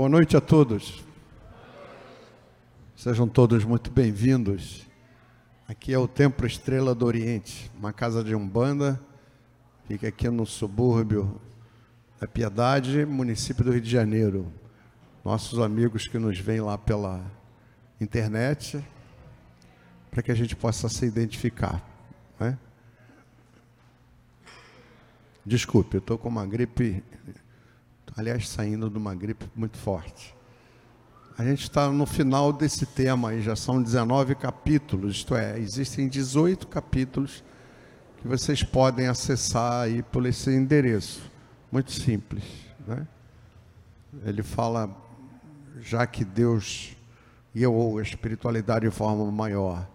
Boa noite a todos. Sejam todos muito bem-vindos. Aqui é o Templo Estrela do Oriente, uma casa de umbanda, fica aqui no subúrbio da Piedade, município do Rio de Janeiro. Nossos amigos que nos veem lá pela internet, para que a gente possa se identificar. Né? Desculpe, eu estou com uma gripe, aliás, saindo de uma gripe muito forte. A gente está no final desse tema aí, já são 19 capítulos, isto é, existem 18 capítulos que vocês podem acessar aí por esse endereço. Muito simples. Né? Ele fala, já que Deus e eu, a espiritualidade de forma maior,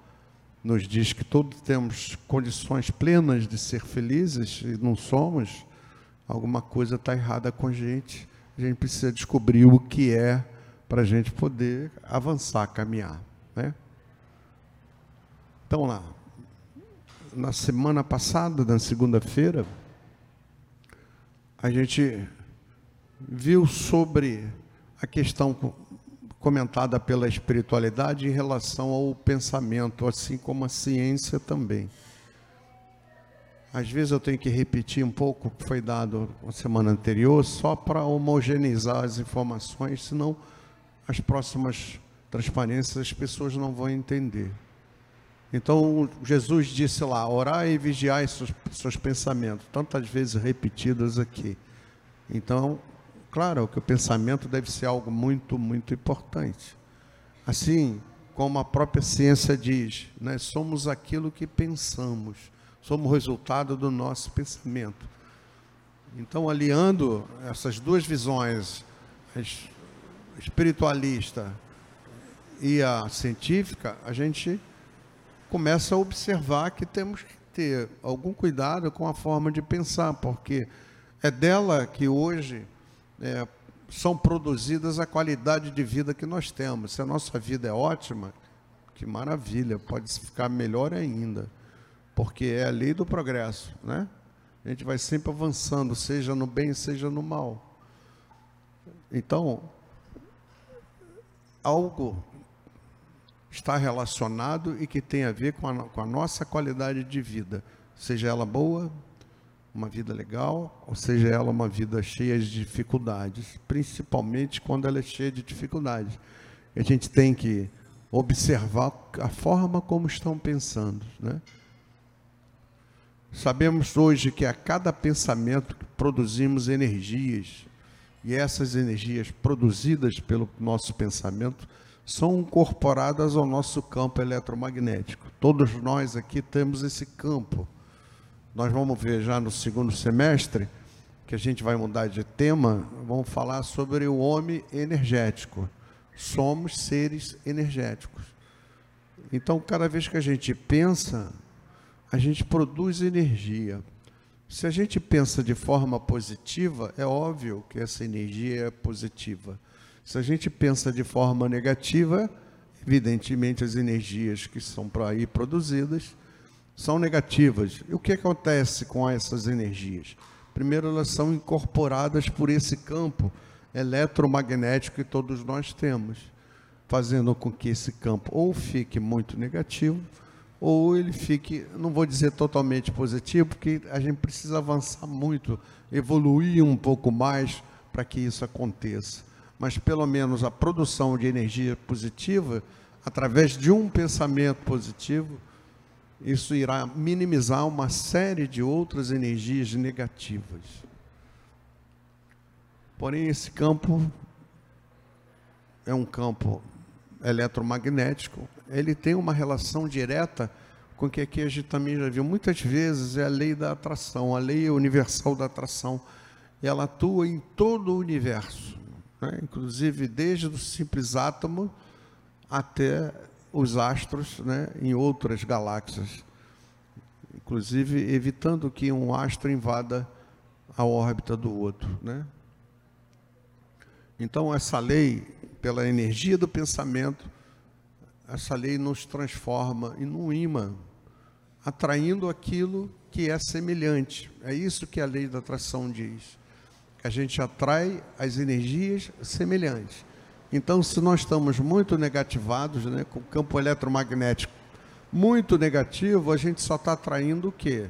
nos diz que todos temos condições plenas de ser felizes e não somos, alguma coisa está errada com a gente. A gente precisa descobrir o que é para a gente poder avançar, caminhar. Né? Então lá, na semana passada, na segunda-feira, a gente viu sobre a questão comentada pela espiritualidade em relação ao pensamento, assim como a ciência também. Às vezes eu tenho que repetir um pouco o que foi dado na semana anterior, só para homogeneizar as informações, senão as próximas transparências as pessoas não vão entender. Então, Jesus disse lá: orar e vigiar seus, seus pensamentos, tantas vezes repetidas aqui. Então, Claro que o pensamento deve ser algo muito, muito importante. Assim como a própria ciência diz, né, somos aquilo que pensamos, somos resultado do nosso pensamento. Então, aliando essas duas visões, a espiritualista e a científica, a gente começa a observar que temos que ter algum cuidado com a forma de pensar, porque é dela que hoje é, são produzidas a qualidade de vida que nós temos. Se a nossa vida é ótima, que maravilha, pode ficar melhor ainda, porque é a lei do progresso, né? A gente vai sempre avançando, seja no bem, seja no mal. Então, algo está relacionado e que tem a ver com a, com a nossa qualidade de vida, seja ela boa, uma vida legal, ou seja, ela uma vida cheia de dificuldades, principalmente quando ela é cheia de dificuldades. A gente tem que observar a forma como estão pensando, né? Sabemos hoje que a cada pensamento produzimos energias, e essas energias produzidas pelo nosso pensamento são incorporadas ao nosso campo eletromagnético. Todos nós aqui temos esse campo nós vamos ver já no segundo semestre, que a gente vai mudar de tema, vamos falar sobre o homem energético. Somos seres energéticos. Então, cada vez que a gente pensa, a gente produz energia. Se a gente pensa de forma positiva, é óbvio que essa energia é positiva. Se a gente pensa de forma negativa, evidentemente as energias que são para aí produzidas são negativas. E o que acontece com essas energias? Primeiro, elas são incorporadas por esse campo eletromagnético que todos nós temos, fazendo com que esse campo ou fique muito negativo, ou ele fique, não vou dizer totalmente positivo, porque a gente precisa avançar muito, evoluir um pouco mais para que isso aconteça. Mas pelo menos a produção de energia positiva, através de um pensamento positivo, isso irá minimizar uma série de outras energias negativas. Porém, esse campo é um campo eletromagnético, ele tem uma relação direta com o que aqui a gente também já viu muitas vezes, é a lei da atração, a lei universal da atração. Ela atua em todo o universo, né? inclusive desde o simples átomo até os astros né, em outras galáxias, inclusive evitando que um astro invada a órbita do outro. Né? Então, essa lei, pela energia do pensamento, essa lei nos transforma em um imã, atraindo aquilo que é semelhante. É isso que a lei da atração diz. a gente atrai as energias semelhantes. Então, se nós estamos muito negativados, né, com o campo eletromagnético muito negativo, a gente só está atraindo o quê?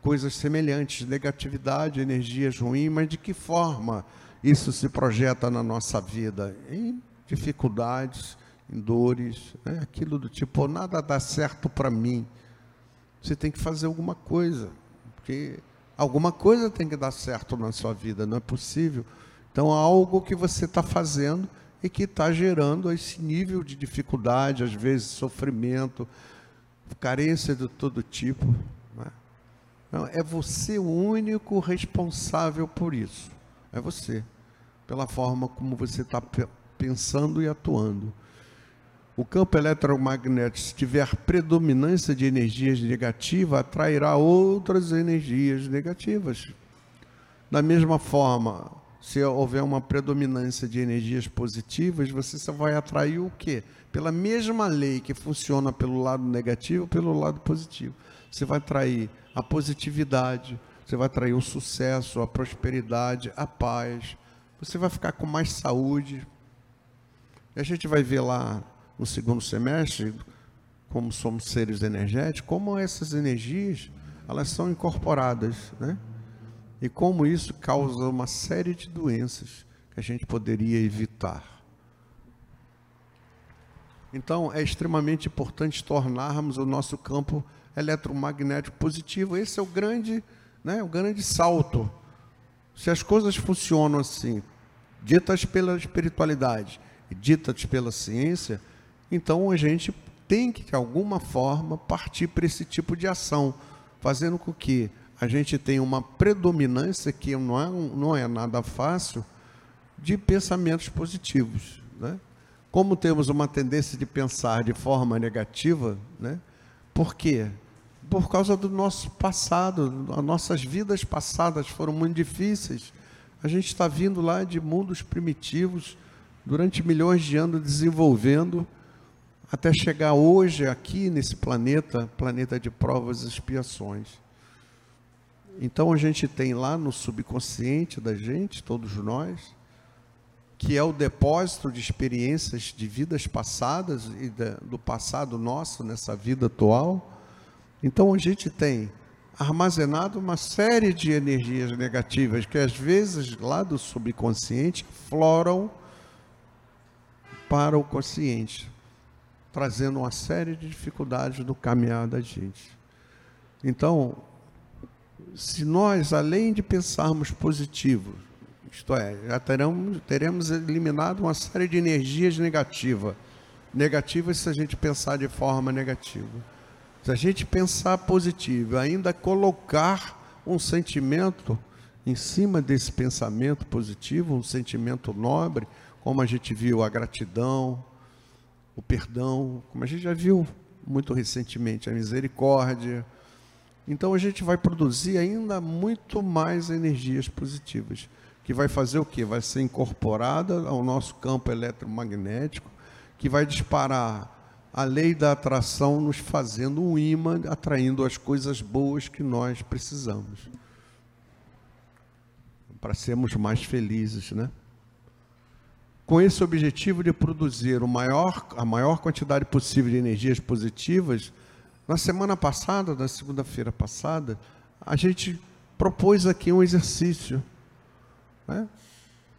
Coisas semelhantes, negatividade, energias ruins, mas de que forma isso se projeta na nossa vida? Em dificuldades, em dores, né? aquilo do tipo, nada dá certo para mim. Você tem que fazer alguma coisa, porque alguma coisa tem que dar certo na sua vida, não é possível. Então, algo que você está fazendo e que está gerando esse nível de dificuldade, às vezes sofrimento, carência de todo tipo. Né? Não, é você o único responsável por isso. É você, pela forma como você está pensando e atuando. O campo eletromagnético, se tiver predominância de energias negativas, atrairá outras energias negativas. Da mesma forma, se houver uma predominância de energias positivas, você só vai atrair o quê? Pela mesma lei que funciona pelo lado negativo, pelo lado positivo. Você vai atrair a positividade, você vai atrair o sucesso, a prosperidade, a paz. Você vai ficar com mais saúde. E a gente vai ver lá no segundo semestre, como somos seres energéticos, como essas energias elas são incorporadas, né? e como isso causa uma série de doenças que a gente poderia evitar. Então, é extremamente importante tornarmos o nosso campo eletromagnético positivo. Esse é o grande, né, o grande salto. Se as coisas funcionam assim, ditas pela espiritualidade e ditas pela ciência, então a gente tem que, de alguma forma, partir para esse tipo de ação, fazendo com que a gente tem uma predominância que não é, não é nada fácil de pensamentos positivos. Né? Como temos uma tendência de pensar de forma negativa, né? por quê? Por causa do nosso passado, as nossas vidas passadas foram muito difíceis. A gente está vindo lá de mundos primitivos, durante milhões de anos desenvolvendo, até chegar hoje aqui nesse planeta, planeta de provas e expiações. Então a gente tem lá no subconsciente da gente, todos nós, que é o depósito de experiências de vidas passadas e do passado nosso nessa vida atual. Então a gente tem armazenado uma série de energias negativas que às vezes lá do subconsciente floram para o consciente, trazendo uma série de dificuldades no caminhar da gente. Então, se nós, além de pensarmos positivo, isto é, já teremos, teremos eliminado uma série de energias negativas. Negativas se a gente pensar de forma negativa. Se a gente pensar positivo, ainda colocar um sentimento em cima desse pensamento positivo, um sentimento nobre, como a gente viu a gratidão, o perdão, como a gente já viu muito recentemente, a misericórdia, então a gente vai produzir ainda muito mais energias positivas, que vai fazer o quê? Vai ser incorporada ao nosso campo eletromagnético, que vai disparar a lei da atração, nos fazendo um imã, atraindo as coisas boas que nós precisamos. Para sermos mais felizes, né? Com esse objetivo de produzir maior, a maior quantidade possível de energias positivas, na semana passada, na segunda-feira passada, a gente propôs aqui um exercício, né?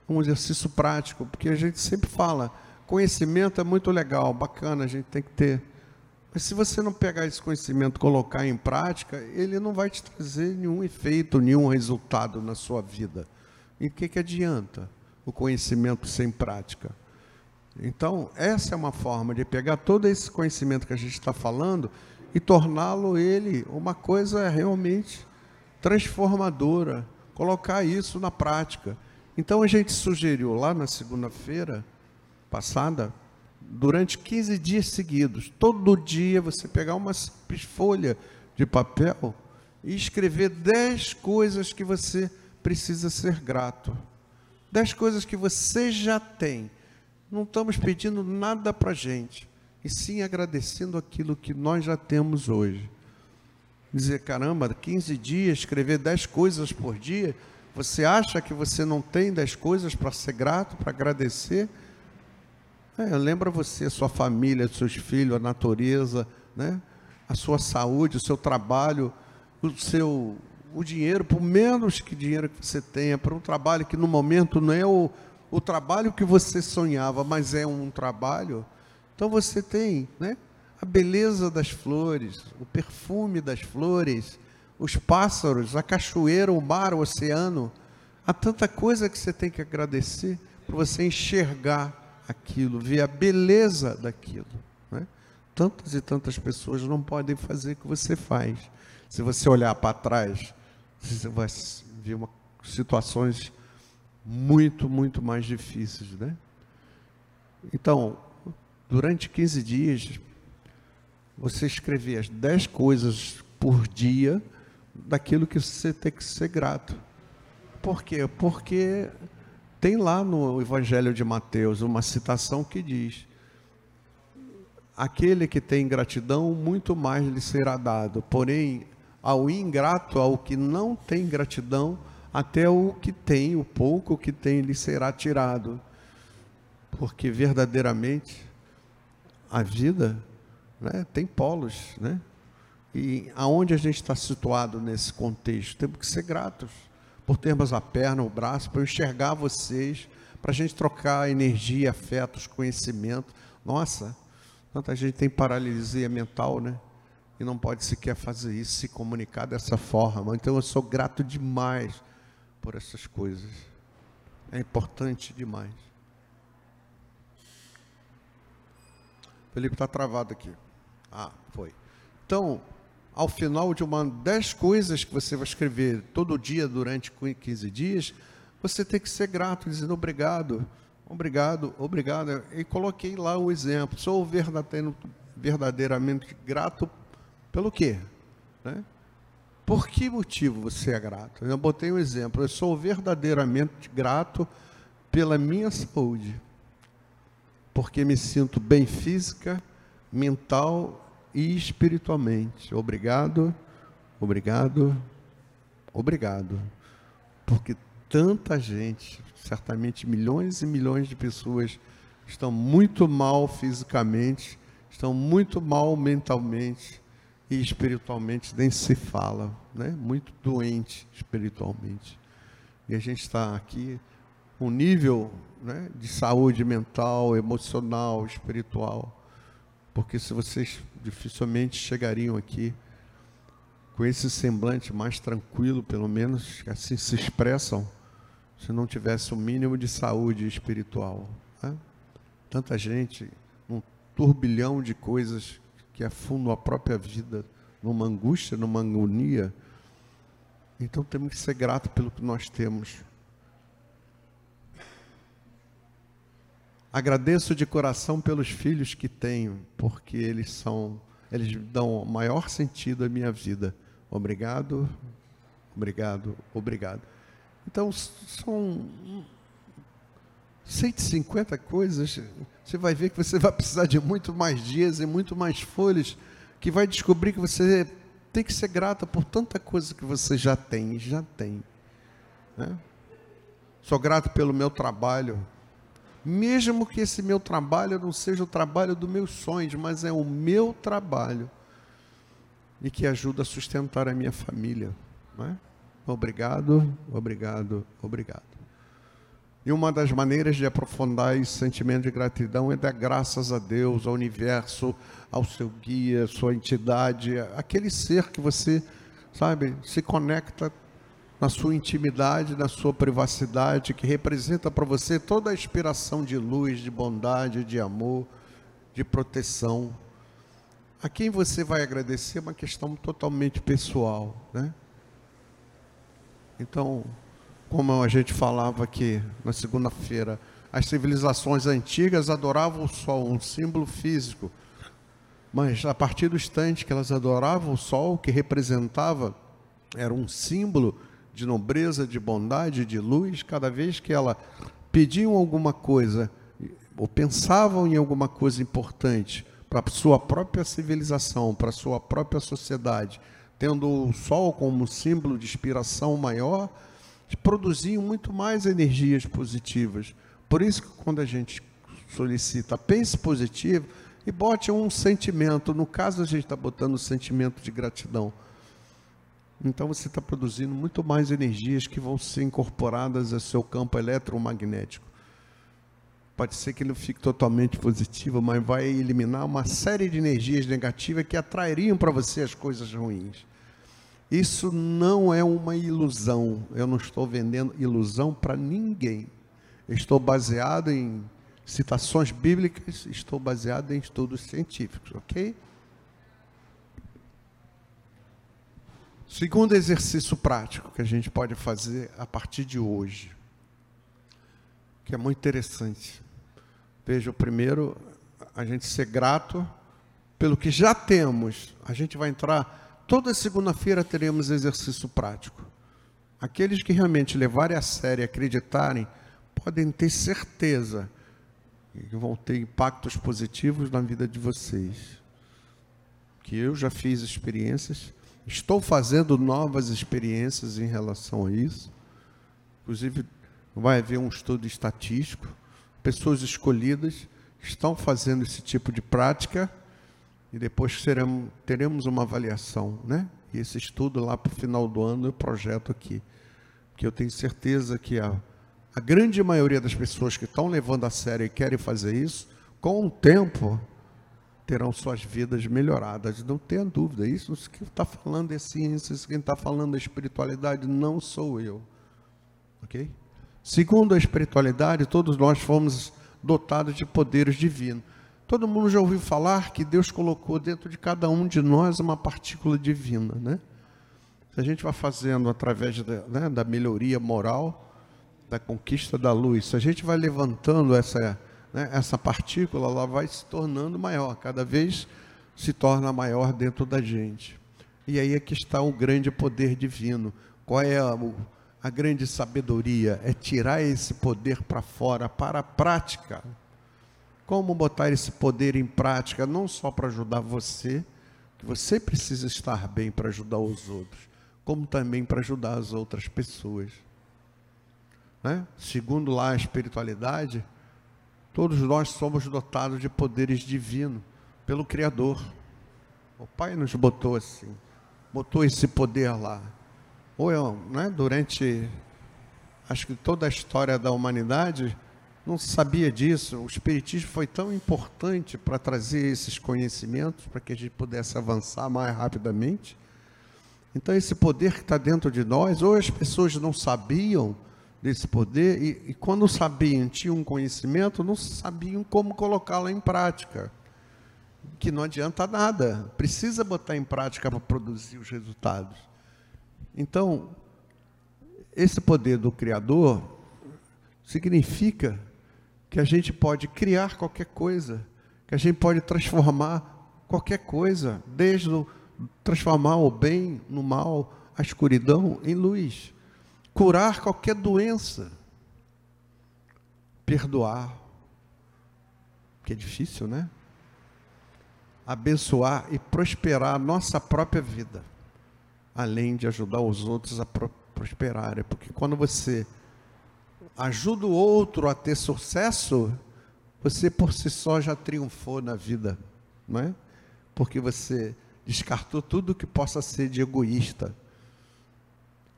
um exercício prático, porque a gente sempre fala, conhecimento é muito legal, bacana, a gente tem que ter. Mas se você não pegar esse conhecimento colocar em prática, ele não vai te trazer nenhum efeito, nenhum resultado na sua vida. E o que, que adianta o conhecimento sem prática? Então, essa é uma forma de pegar todo esse conhecimento que a gente está falando e torná-lo ele uma coisa realmente transformadora, colocar isso na prática. Então a gente sugeriu lá na segunda-feira passada, durante 15 dias seguidos, todo dia você pegar uma simples folha de papel e escrever 10 coisas que você precisa ser grato. 10 coisas que você já tem. Não estamos pedindo nada para a gente e sim agradecendo aquilo que nós já temos hoje. Dizer, caramba, 15 dias, escrever 10 coisas por dia, Você acha que você não tem das coisas para ser grato, para agradecer? É, lembra você, sua família, seus filhos, a natureza, né? a sua saúde, o seu trabalho, o seu o dinheiro, por menos que dinheiro que você tenha, para um trabalho que no momento não é o, o trabalho que você sonhava, mas é um trabalho. Então você tem né, a beleza das flores, o perfume das flores, os pássaros, a cachoeira, o mar, o oceano. Há tanta coisa que você tem que agradecer para você enxergar aquilo, ver a beleza daquilo. Né? Tantas e tantas pessoas não podem fazer o que você faz. Se você olhar para trás, você vai ver uma, situações muito, muito mais difíceis. Né? Então, durante 15 dias, você escrever as 10 coisas por dia daquilo que você tem que ser grato. Por quê? Porque tem lá no Evangelho de Mateus uma citação que diz: Aquele que tem gratidão, muito mais lhe será dado. Porém, ao ingrato, ao que não tem gratidão, até o que tem, o pouco que tem, lhe será tirado. Porque verdadeiramente a vida né, tem polos, né? E aonde a gente está situado nesse contexto? Temos que ser gratos por termos a perna, o braço, para enxergar vocês, para a gente trocar energia, afetos, conhecimento. Nossa, tanta gente tem paralisia mental, né? E não pode sequer fazer isso, se comunicar dessa forma. Então eu sou grato demais por essas coisas. É importante demais. Felipe está travado aqui. Ah, foi. Então, ao final de uma dez coisas que você vai escrever todo dia durante 15 dias, você tem que ser grato, dizendo obrigado, obrigado, obrigado. E coloquei lá o exemplo. Sou verdadeiramente grato pelo quê? Né? Por que motivo você é grato? Eu botei um exemplo. Eu sou verdadeiramente grato pela minha saúde, porque me sinto bem física, mental e espiritualmente. Obrigado, obrigado, obrigado. Porque tanta gente, certamente milhões e milhões de pessoas, estão muito mal fisicamente, estão muito mal mentalmente e espiritualmente nem se fala, né? Muito doente espiritualmente. E a gente está aqui um nível né, de saúde mental, emocional, espiritual porque se vocês dificilmente chegariam aqui com esse semblante mais tranquilo, pelo menos assim se expressam, se não tivesse o um mínimo de saúde espiritual. Né? Tanta gente, um turbilhão de coisas que afundam a própria vida numa angústia, numa agonia. Então temos que ser gratos pelo que nós temos. Agradeço de coração pelos filhos que tenho, porque eles são, eles dão maior sentido à minha vida. Obrigado, obrigado, obrigado. Então, são 150 coisas. Você vai ver que você vai precisar de muito mais dias e muito mais folhas, que vai descobrir que você tem que ser grata por tanta coisa que você já tem, já tem. Né? Sou grato pelo meu trabalho, mesmo que esse meu trabalho não seja o trabalho dos meus sonhos, mas é o meu trabalho e que ajuda a sustentar a minha família. É? Obrigado, obrigado, obrigado. E uma das maneiras de aprofundar esse sentimento de gratidão é dar graças a Deus, ao universo, ao seu guia, sua entidade, aquele ser que você, sabe, se conecta na sua intimidade, na sua privacidade, que representa para você toda a inspiração de luz, de bondade, de amor, de proteção. A quem você vai agradecer é uma questão totalmente pessoal, né? Então, como a gente falava aqui na segunda-feira, as civilizações antigas adoravam o sol, um símbolo físico. Mas a partir do instante que elas adoravam o sol, que representava, era um símbolo de nobreza, de bondade, de luz, cada vez que ela pediam alguma coisa ou pensavam em alguma coisa importante para sua própria civilização, para sua própria sociedade, tendo o sol como símbolo de inspiração maior, produziam muito mais energias positivas. Por isso que quando a gente solicita pense positivo e bote um sentimento, no caso a gente está botando o sentimento de gratidão. Então você está produzindo muito mais energias que vão ser incorporadas ao seu campo eletromagnético. Pode ser que ele fique totalmente positivo, mas vai eliminar uma série de energias negativas que atrairiam para você as coisas ruins. Isso não é uma ilusão. Eu não estou vendendo ilusão para ninguém. estou baseado em citações bíblicas, estou baseado em estudos científicos, ok? Segundo exercício prático que a gente pode fazer a partir de hoje, que é muito interessante. Veja, o primeiro, a gente ser grato pelo que já temos. A gente vai entrar, toda segunda-feira teremos exercício prático. Aqueles que realmente levarem a sério e acreditarem, podem ter certeza que vão ter impactos positivos na vida de vocês. Que eu já fiz experiências, estou fazendo novas experiências em relação a isso. Inclusive, vai haver um estudo estatístico pessoas escolhidas estão fazendo esse tipo de prática e depois seremos, teremos uma avaliação, né? E esse estudo lá para o final do ano eu projeto aqui, que eu tenho certeza que a, a grande maioria das pessoas que estão levando a sério e querem fazer isso, com o tempo terão suas vidas melhoradas, não tenha dúvida. Isso que está falando é ciência, isso quem está falando é espiritualidade não sou eu, ok? Segundo a espiritualidade, todos nós fomos dotados de poderes divinos. Todo mundo já ouviu falar que Deus colocou dentro de cada um de nós uma partícula divina, né? Se a gente vai fazendo através da, né, da melhoria moral, da conquista da luz, se a gente vai levantando essa, né, essa partícula, ela vai se tornando maior, cada vez se torna maior dentro da gente. E aí é que está o grande poder divino. Qual é o a grande sabedoria é tirar esse poder para fora, para a prática. Como botar esse poder em prática, não só para ajudar você, que você precisa estar bem para ajudar os outros, como também para ajudar as outras pessoas. Né? Segundo lá a espiritualidade, todos nós somos dotados de poderes divinos pelo Criador. O Pai nos botou assim, botou esse poder lá ou eu, né, durante acho que toda a história da humanidade, não sabia disso. O Espiritismo foi tão importante para trazer esses conhecimentos, para que a gente pudesse avançar mais rapidamente. Então, esse poder que está dentro de nós, ou as pessoas não sabiam desse poder, e, e quando sabiam, tinham um conhecimento, não sabiam como colocá-lo em prática. Que não adianta nada, precisa botar em prática para produzir os resultados. Então, esse poder do Criador significa que a gente pode criar qualquer coisa, que a gente pode transformar qualquer coisa, desde o, transformar o bem no mal, a escuridão em luz, curar qualquer doença, perdoar, que é difícil, né? Abençoar e prosperar a nossa própria vida além de ajudar os outros a prosperarem. Porque quando você ajuda o outro a ter sucesso, você por si só já triunfou na vida, não é? Porque você descartou tudo que possa ser de egoísta.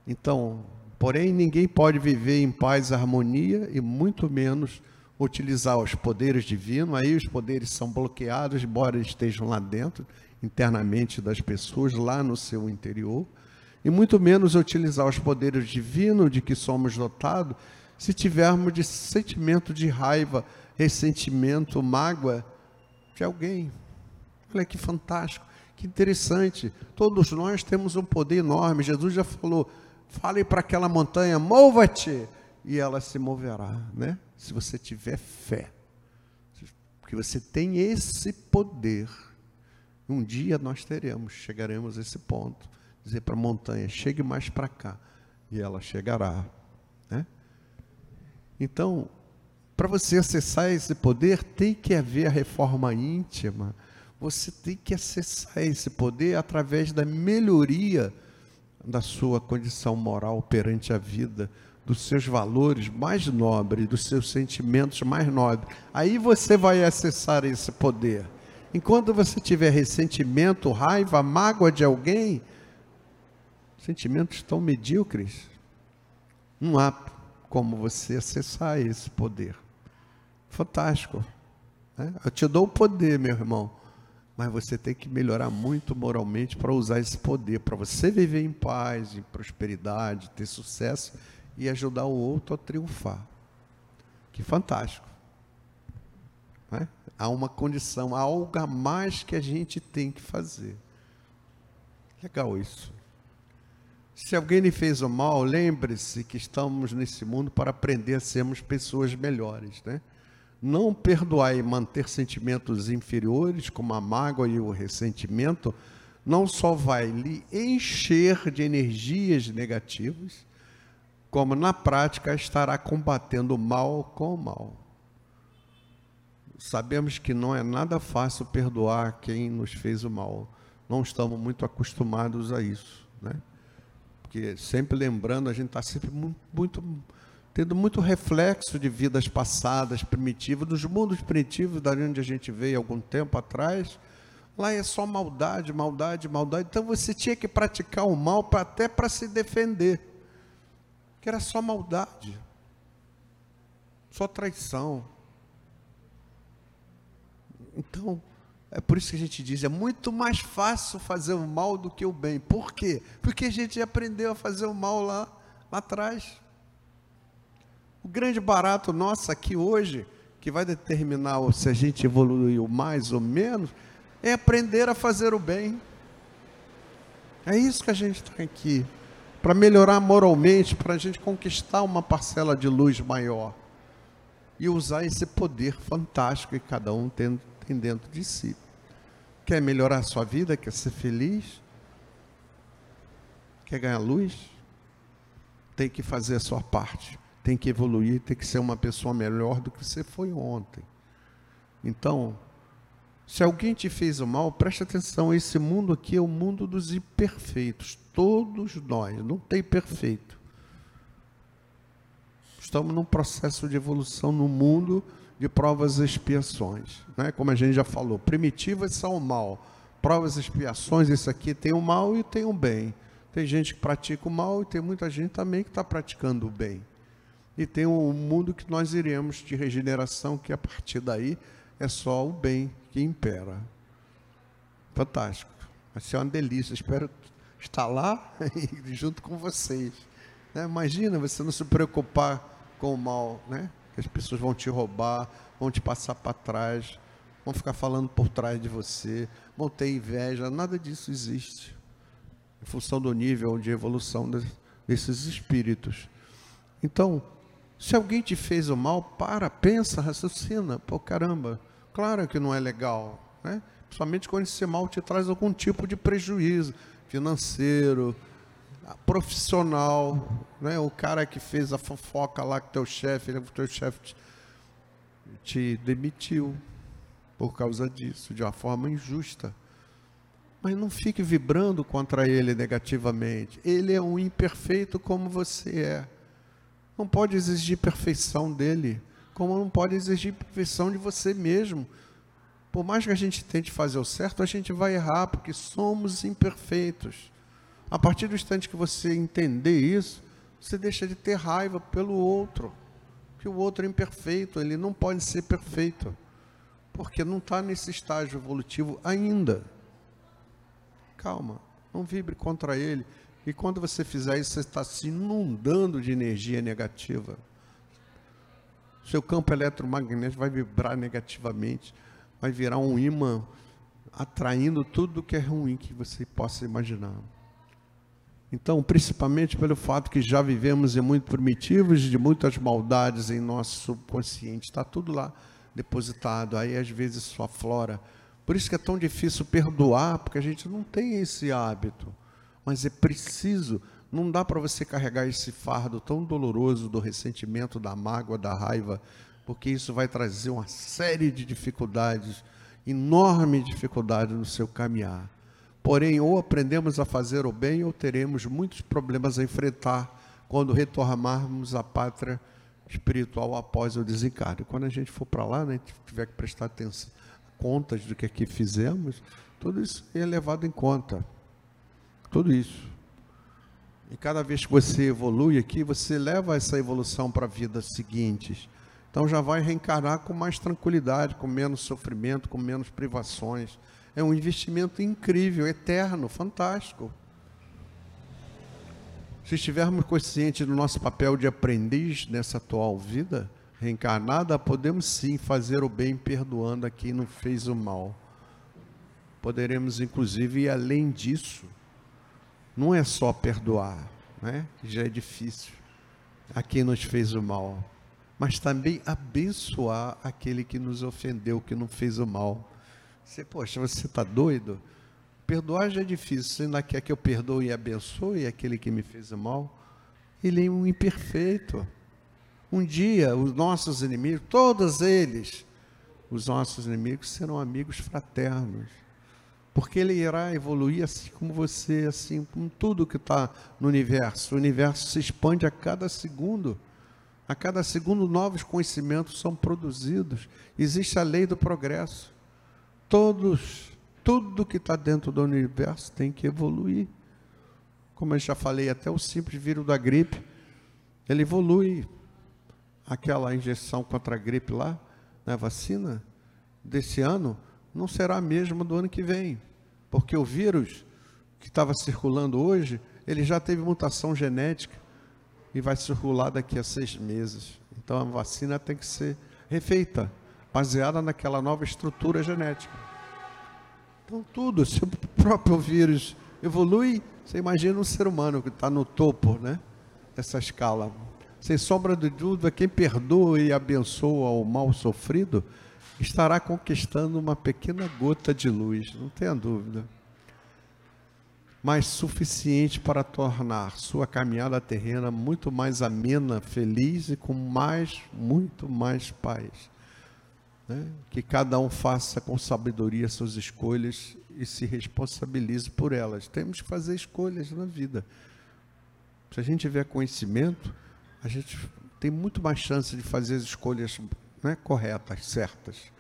Então, porém, ninguém pode viver em paz e harmonia e muito menos utilizar os poderes divinos. Aí os poderes são bloqueados, embora estejam lá dentro, internamente das pessoas, lá no seu interior, e muito menos utilizar os poderes divinos de que somos dotados, se tivermos de sentimento de raiva, ressentimento, mágoa de alguém. Olha que fantástico, que interessante. Todos nós temos um poder enorme. Jesus já falou: fale para aquela montanha, mova-te, e ela se moverá, né? Se você tiver fé. Porque você tem esse poder um dia nós teremos, chegaremos a esse ponto, dizer para a montanha, chegue mais para cá, e ela chegará. Então, para você acessar esse poder, tem que haver a reforma íntima, você tem que acessar esse poder através da melhoria da sua condição moral perante a vida, dos seus valores mais nobres, dos seus sentimentos mais nobres. Aí você vai acessar esse poder. Enquanto você tiver ressentimento, raiva, mágoa de alguém, sentimentos tão medíocres, não há como você acessar esse poder. Fantástico. Né? Eu te dou o poder, meu irmão, mas você tem que melhorar muito moralmente para usar esse poder, para você viver em paz, em prosperidade, ter sucesso e ajudar o outro a triunfar. Que fantástico. Né? Há uma condição, há algo a mais que a gente tem que fazer. Legal isso. Se alguém lhe fez o mal, lembre-se que estamos nesse mundo para aprender a sermos pessoas melhores, né? Não perdoar e manter sentimentos inferiores, como a mágoa e o ressentimento, não só vai lhe encher de energias negativas, como na prática estará combatendo o mal com o mal. Sabemos que não é nada fácil perdoar quem nos fez o mal. Não estamos muito acostumados a isso, né? Porque sempre lembrando, a gente está sempre muito, tendo muito reflexo de vidas passadas, primitivas, dos mundos primitivos, da onde a gente veio algum tempo atrás. Lá é só maldade, maldade, maldade. Então você tinha que praticar o mal pra, até para se defender que era só maldade, só traição. Então, é por isso que a gente diz, é muito mais fácil fazer o mal do que o bem. Por quê? Porque a gente aprendeu a fazer o mal lá, lá atrás. O grande barato nosso aqui hoje, que vai determinar se a gente evoluiu mais ou menos, é aprender a fazer o bem. É isso que a gente está aqui para melhorar moralmente, para a gente conquistar uma parcela de luz maior e usar esse poder fantástico que cada um tem, tem dentro de si. Quer melhorar a sua vida? Quer ser feliz? Quer ganhar luz? Tem que fazer a sua parte, tem que evoluir, tem que ser uma pessoa melhor do que você foi ontem. Então, se alguém te fez o mal, preste atenção, esse mundo aqui é o mundo dos imperfeitos todos nós, não tem perfeito. Estamos num processo de evolução no mundo de provas e expiações. Né? Como a gente já falou, primitivas são o mal. Provas e expiações, isso aqui tem o mal e tem o bem. Tem gente que pratica o mal e tem muita gente também que está praticando o bem. E tem o mundo que nós iremos de regeneração, que a partir daí é só o bem que impera. Fantástico. Vai ser uma delícia. Espero estar lá junto com vocês. Né? Imagina você não se preocupar com o mal, né? As pessoas vão te roubar, vão te passar para trás, vão ficar falando por trás de você, vão ter inveja, nada disso existe. Em função do nível de evolução desses espíritos. Então, se alguém te fez o mal, para, pensa, raciocina. Pô, caramba, claro que não é legal. Né? Principalmente quando esse mal te traz algum tipo de prejuízo financeiro, profissional, né? O cara que fez a fofoca lá com teu chefe, o teu chefe te, te demitiu por causa disso, de uma forma injusta. Mas não fique vibrando contra ele negativamente. Ele é um imperfeito como você é. Não pode exigir perfeição dele, como não pode exigir perfeição de você mesmo. Por mais que a gente tente fazer o certo, a gente vai errar, porque somos imperfeitos. A partir do instante que você entender isso, você deixa de ter raiva pelo outro. Que o outro é imperfeito, ele não pode ser perfeito. Porque não está nesse estágio evolutivo ainda. Calma, não vibre contra ele. E quando você fizer isso, você está se inundando de energia negativa. Seu campo eletromagnético vai vibrar negativamente vai virar um imã atraindo tudo que é ruim que você possa imaginar. Então, principalmente pelo fato que já vivemos em muito primitivos, de muitas maldades em nosso subconsciente, está tudo lá depositado, aí às vezes só aflora. Por isso que é tão difícil perdoar, porque a gente não tem esse hábito. Mas é preciso, não dá para você carregar esse fardo tão doloroso do ressentimento, da mágoa, da raiva, porque isso vai trazer uma série de dificuldades, enorme dificuldade no seu caminhar. Porém, ou aprendemos a fazer o bem, ou teremos muitos problemas a enfrentar quando retornarmos à pátria espiritual após o desencarne. Quando a gente for para lá, né, tiver que prestar atenção, contas do que aqui fizemos, tudo isso é levado em conta. Tudo isso. E cada vez que você evolui aqui, você leva essa evolução para a vida seguinte. Então já vai reencarnar com mais tranquilidade, com menos sofrimento, com menos privações. É um investimento incrível, eterno, fantástico. Se estivermos conscientes do nosso papel de aprendiz nessa atual vida reencarnada, podemos sim fazer o bem perdoando a quem não fez o mal. Poderemos, inclusive, ir além disso. Não é só perdoar, né? já é difícil, a quem nos fez o mal mas também abençoar aquele que nos ofendeu, que não fez o mal. Você, poxa, você está doido? Perdoar já é difícil, você ainda quer que eu perdoe e abençoe aquele que me fez mal? Ele é um imperfeito. Um dia, os nossos inimigos, todos eles, os nossos inimigos serão amigos fraternos. Porque ele irá evoluir assim como você, assim como tudo que está no universo. O universo se expande a cada segundo. A cada segundo, novos conhecimentos são produzidos. Existe a lei do progresso. Todos, tudo que está dentro do universo tem que evoluir. Como eu já falei, até o simples vírus da gripe, ele evolui. Aquela injeção contra a gripe lá, na né, vacina desse ano, não será a mesma do ano que vem. Porque o vírus que estava circulando hoje, ele já teve mutação genética e vai circular daqui a seis meses. Então a vacina tem que ser refeita, baseada naquela nova estrutura genética. Então tudo, se o próprio vírus evolui, você imagina um ser humano que está no topo, né? Dessa escala. Sem sombra de dúvida, quem perdoa e abençoa o mal sofrido estará conquistando uma pequena gota de luz, não tenha dúvida mas suficiente para tornar sua caminhada terrena muito mais amena, feliz e com mais, muito mais paz. Né? Que cada um faça com sabedoria suas escolhas e se responsabilize por elas. Temos que fazer escolhas na vida. Se a gente tiver conhecimento, a gente tem muito mais chance de fazer as escolhas né, corretas, certas.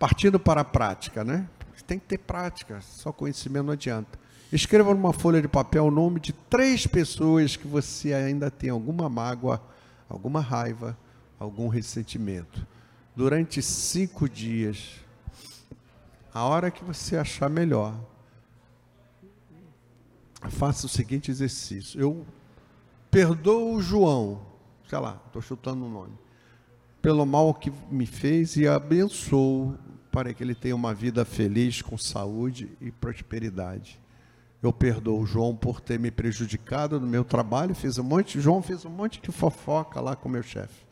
Partindo para a prática, né? Tem que ter prática, só conhecimento não adianta. Escreva numa folha de papel o nome de três pessoas que você ainda tem alguma mágoa, alguma raiva, algum ressentimento. Durante cinco dias, a hora que você achar melhor, faça o seguinte exercício. Eu perdoo o João, sei lá, estou chutando o um nome, pelo mal que me fez e abençoo para que ele tenha uma vida feliz, com saúde e prosperidade. Eu perdoo o João por ter me prejudicado no meu trabalho, fiz um monte, João fez um monte de fofoca lá com meu chefe.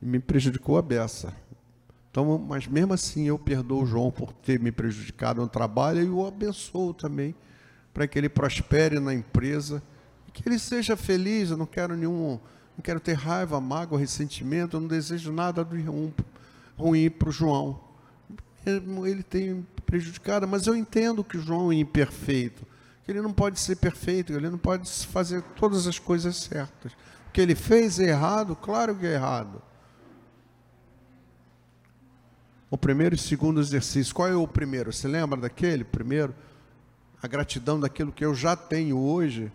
Me prejudicou a beça. Então, mas mesmo assim eu perdoo o João por ter me prejudicado no trabalho e o abençoo também para que ele prospere na empresa e que ele seja feliz. Eu não quero nenhum, não quero ter raiva, mágoa, ressentimento, eu não desejo nada de ruim, ruim para o João. Ele tem prejudicado, mas eu entendo que o João é imperfeito que ele não pode ser perfeito, ele não pode fazer todas as coisas certas. O que ele fez é errado, claro que é errado. O primeiro e segundo exercício, qual é o primeiro? Você lembra daquele primeiro? A gratidão daquilo que eu já tenho hoje.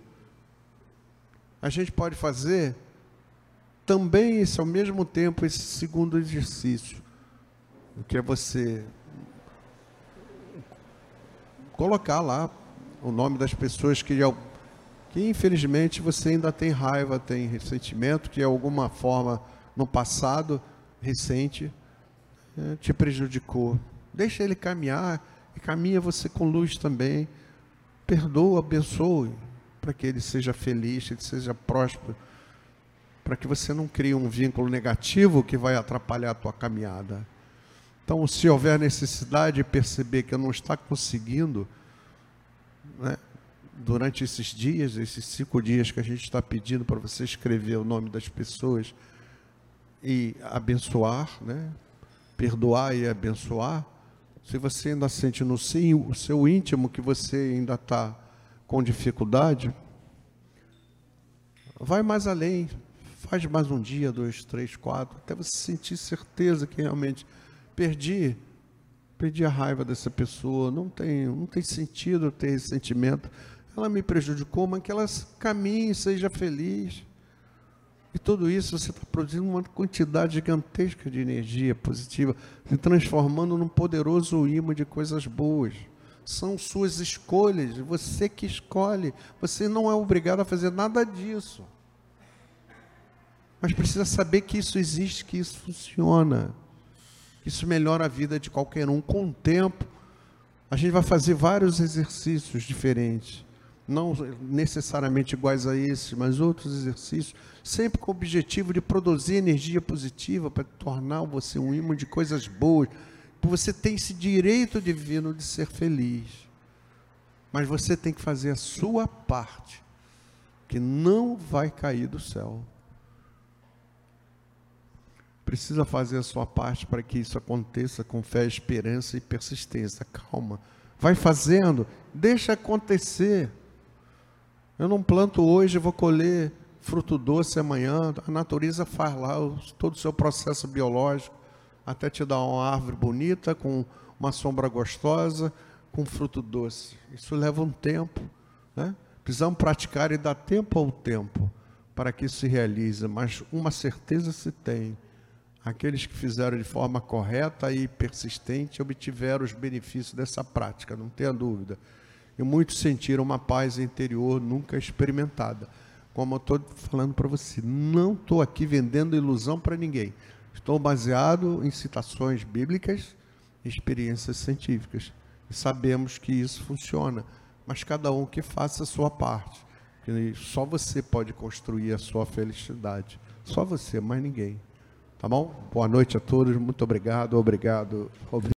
A gente pode fazer também esse ao mesmo tempo esse segundo exercício, que é você colocar lá o nome das pessoas que, que infelizmente você ainda tem raiva, tem ressentimento, que de alguma forma no passado recente é, te prejudicou. Deixa ele caminhar e caminha você com luz também. Perdoa, abençoe, para que ele seja feliz, ele seja próspero, para que você não crie um vínculo negativo que vai atrapalhar a tua caminhada. Então, se houver necessidade de perceber que eu não está conseguindo, né, durante esses dias, esses cinco dias que a gente está pedindo para você escrever o nome das pessoas e abençoar, né, perdoar e abençoar, se você ainda sente no seu, seu íntimo que você ainda está com dificuldade, vai mais além, faz mais um dia, dois, três, quatro, até você sentir certeza que realmente perdi, perdi a raiva dessa pessoa, não tem, não tem sentido ter ressentimento. Ela me prejudicou, mas que ela caminhe, seja feliz. E tudo isso você está produzindo uma quantidade gigantesca de energia positiva, se transformando num poderoso imã de coisas boas. São suas escolhas, você que escolhe. Você não é obrigado a fazer nada disso. Mas precisa saber que isso existe, que isso funciona. Que isso melhora a vida de qualquer um. Com o tempo, a gente vai fazer vários exercícios diferentes não necessariamente iguais a esse, mas outros exercícios, sempre com o objetivo de produzir energia positiva para tornar você um imã de coisas boas. Você tem esse direito divino de ser feliz. Mas você tem que fazer a sua parte, que não vai cair do céu. Precisa fazer a sua parte para que isso aconteça com fé, esperança e persistência. Calma. Vai fazendo, deixa acontecer. Eu não planto hoje, vou colher fruto doce amanhã. A natureza faz lá todo o seu processo biológico, até te dar uma árvore bonita, com uma sombra gostosa, com fruto doce. Isso leva um tempo. Né? Precisamos praticar e dar tempo ao tempo para que isso se realize, mas uma certeza se tem. Aqueles que fizeram de forma correta e persistente obtiveram os benefícios dessa prática, não tenha dúvida e muitos sentiram uma paz interior nunca experimentada. Como eu estou falando para você, não estou aqui vendendo ilusão para ninguém. Estou baseado em citações bíblicas experiências científicas. E sabemos que isso funciona, mas cada um que faça a sua parte. Só você pode construir a sua felicidade. Só você, mais ninguém. Tá bom? Boa noite a todos, muito obrigado, obrigado. obrigado.